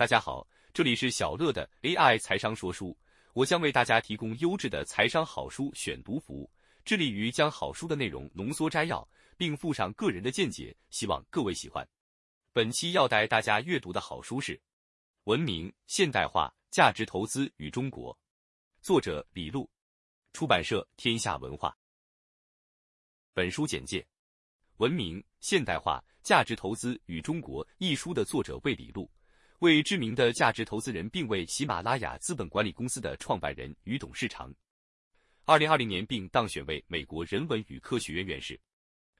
大家好，这里是小乐的 AI 财商说书，我将为大家提供优质的财商好书选读服务，致力于将好书的内容浓缩摘要，并附上个人的见解，希望各位喜欢。本期要带大家阅读的好书是《文明现代化价值投资与中国》，作者李路，出版社天下文化。本书简介：《文明现代化价值投资与中国》一书的作者为李路。为知名的价值投资人，并为喜马拉雅资本管理公司的创办人与董事长。二零二零年，并当选为美国人文与科学院院士。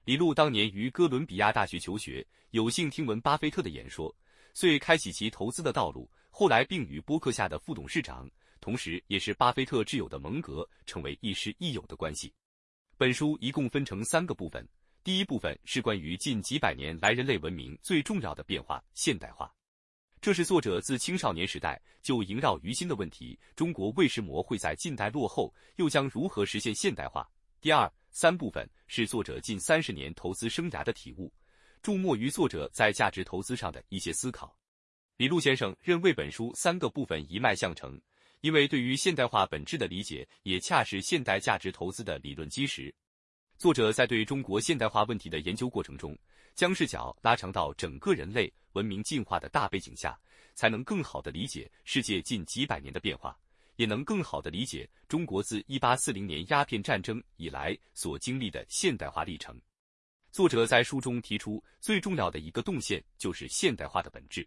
李路当年于哥伦比亚大学求学，有幸听闻巴菲特的演说，遂开启其投资的道路。后来，并与波克夏的副董事长，同时也是巴菲特挚友的蒙格，成为亦师亦友的关系。本书一共分成三个部分，第一部分是关于近几百年来人类文明最重要的变化——现代化。这是作者自青少年时代就萦绕于心的问题：中国为什么会在近代落后，又将如何实现现代化？第二三部分是作者近三十年投资生涯的体悟，注目于作者在价值投资上的一些思考。李路先生认为本书三个部分一脉相承，因为对于现代化本质的理解，也恰是现代价值投资的理论基石。作者在对中国现代化问题的研究过程中，将视角拉长到整个人类。文明进化的大背景下，才能更好地理解世界近几百年的变化，也能更好地理解中国自一八四零年鸦片战争以来所经历的现代化历程。作者在书中提出，最重要的一个动线就是现代化的本质。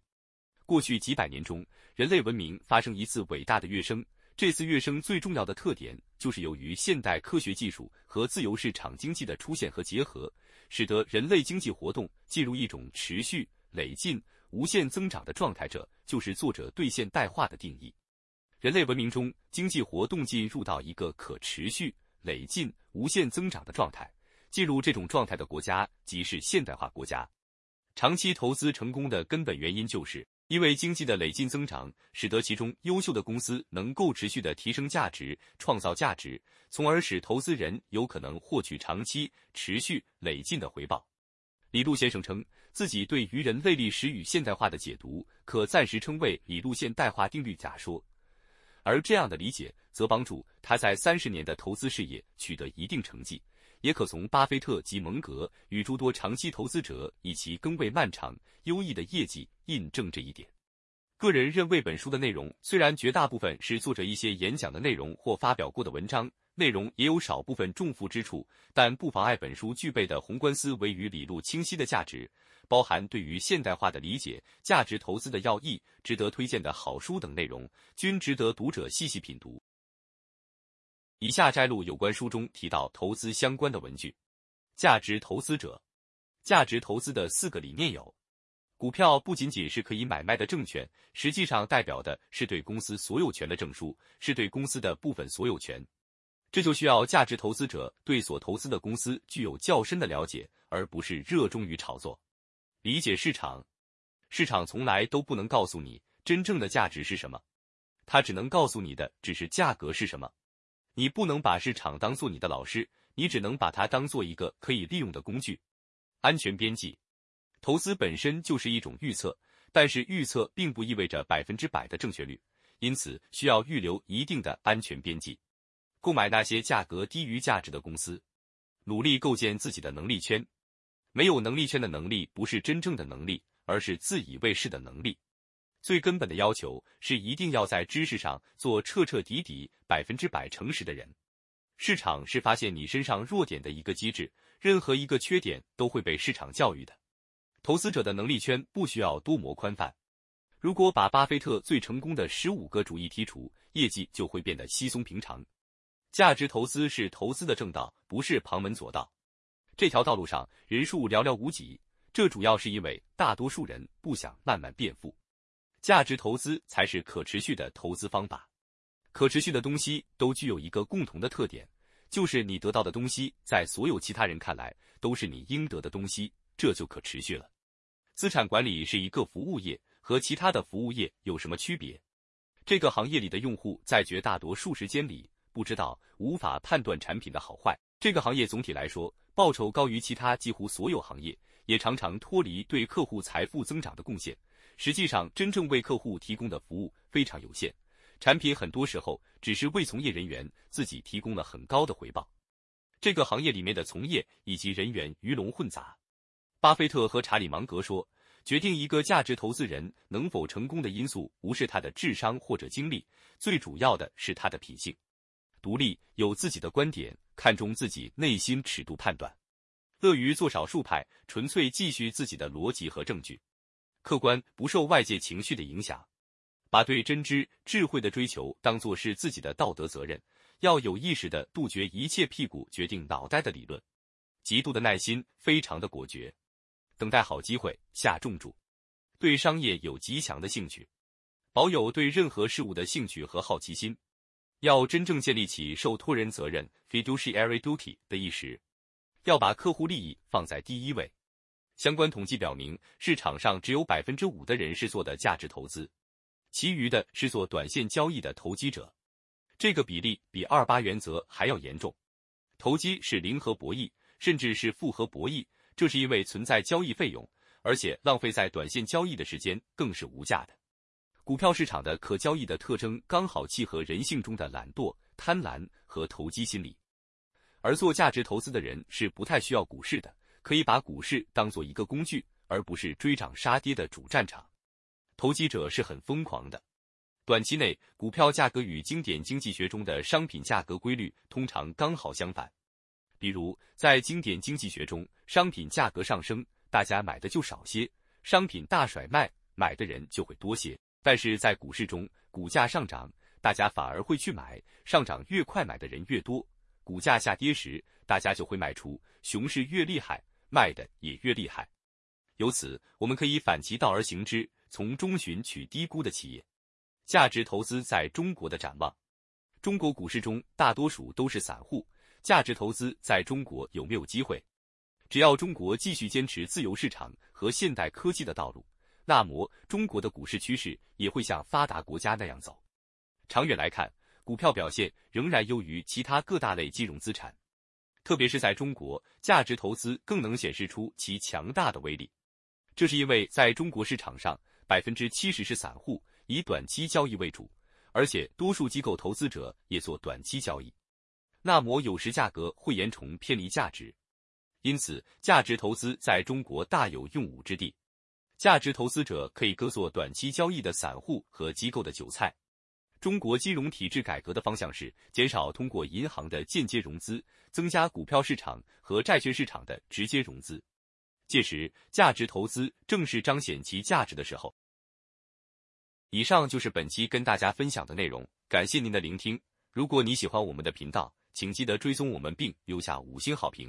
过去几百年中，人类文明发生一次伟大的跃升，这次跃升最重要的特点就是由于现代科学技术和自由市场经济的出现和结合，使得人类经济活动进入一种持续。累进、无限增长的状态，这就是作者对现代化的定义。人类文明中，经济活动进入到一个可持续、累进、无限增长的状态。进入这种状态的国家，即是现代化国家。长期投资成功的根本原因，就是因为经济的累进增长，使得其中优秀的公司能够持续的提升价值、创造价值，从而使投资人有可能获取长期、持续、累进的回报。李路先生称自己对于人类历史与现代化的解读，可暂时称为李路现代化定律假说，而这样的理解则帮助他在三十年的投资事业取得一定成绩，也可从巴菲特及蒙格与诸多长期投资者以其更为漫长、优异的业绩印证这一点。个人认为，本书的内容虽然绝大部分是作者一些演讲的内容或发表过的文章。内容也有少部分重复之处，但不妨碍本书具备的宏观思维与理路清晰的价值，包含对于现代化的理解、价值投资的要义、值得推荐的好书等内容，均值得读者细细品读。以下摘录有关书中提到投资相关的文句：价值投资者，价值投资的四个理念有：股票不仅仅是可以买卖的证券，实际上代表的是对公司所有权的证书，是对公司的部分所有权。这就需要价值投资者对所投资的公司具有较深的了解，而不是热衷于炒作。理解市场，市场从来都不能告诉你真正的价值是什么，它只能告诉你的只是价格是什么。你不能把市场当做你的老师，你只能把它当做一个可以利用的工具。安全边际，投资本身就是一种预测，但是预测并不意味着百分之百的正确率，因此需要预留一定的安全边际。购买那些价格低于价值的公司，努力构建自己的能力圈。没有能力圈的能力不是真正的能力，而是自以为是的能力。最根本的要求是一定要在知识上做彻彻底底、百分之百诚实的人。市场是发现你身上弱点的一个机制，任何一个缺点都会被市场教育的。投资者的能力圈不需要多么宽泛。如果把巴菲特最成功的十五个主义剔除，业绩就会变得稀松平常。价值投资是投资的正道，不是旁门左道。这条道路上人数寥寥无几，这主要是因为大多数人不想慢慢变富。价值投资才是可持续的投资方法。可持续的东西都具有一个共同的特点，就是你得到的东西在所有其他人看来都是你应得的东西，这就可持续了。资产管理是一个服务业，和其他的服务业有什么区别？这个行业里的用户在绝大多数时间里。不知道，无法判断产品的好坏。这个行业总体来说，报酬高于其他几乎所有行业，也常常脱离对客户财富增长的贡献。实际上真正为客户提供的服务非常有限，产品很多时候只是为从业人员自己提供了很高的回报。这个行业里面的从业以及人员鱼龙混杂。巴菲特和查理芒格说，决定一个价值投资人能否成功的因素，不是他的智商或者经历，最主要的是他的品性。独立，有自己的观点，看重自己内心尺度判断，乐于做少数派，纯粹继续自己的逻辑和证据，客观，不受外界情绪的影响，把对真知智慧的追求当作是自己的道德责任。要有意识的杜绝一切屁股决定脑袋的理论，极度的耐心，非常的果决，等待好机会下重注，对商业有极强的兴趣，保有对任何事物的兴趣和好奇心，要真正建立起受托人责任 （fiduciary duty） 的意识，要把客户利益放在第一位。相关统计表明，市场上只有百分之五的人是做的价值投资，其余的是做短线交易的投机者。这个比例比二八原则还要严重，投机是零和博弈，甚至是负和博弈，这是因为存在交易费用，而且浪费在短线交易的时间更是无价的。股票市场的可交易的特征刚好契合人性中的懒惰、贪婪和投机心理，而做价值投资的人是不太需要股市的，可以把股市当做一个工具，而不是追涨杀跌的主战场。投机者是很疯狂的。短期内，股票价格与经典经济学中的商品价格规律通常刚好相反。比如，在经典经济学中，商品价格上升，大家买的就少些；商品大甩卖，买的人就会多些。但是在股市中，股价上涨，大家反而会去买，上涨越快，买的人越多；股价下跌时，大家就会卖出，熊市越厉害，卖的也越厉害。由此，我们可以反其道而行之，从中寻取低估的企业。价值投资在中国的展望，中国股市中大多数都是散户，价值投资在中国有没有机会？只要中国继续坚持自由市场和现代科技的道路，那么中国的股市趋势也会像发达国家那样走。长远来看，股票表现仍然优于其他各大类金融资产，特别是在中国，价值投资更能显示出其强大的威力。这是因为在中国市场上，百分之七十是散户。以短期交易为主，而且多数机构投资者也做短期交易，那么有时价格会严重偏离价值，因此价值投资在中国大有用武之地。价值投资者可以割做短期交易的散户和机构的韭菜。中国金融体制改革的方向是减少通过银行的间接融资，增加股票市场和债券市场的直接融资，届时价值投资正是彰显其价值的时候。以上就是本期跟大家分享的内容，感谢您的聆听。如果你喜欢我们的频道，请记得追踪我们并留下五星好评。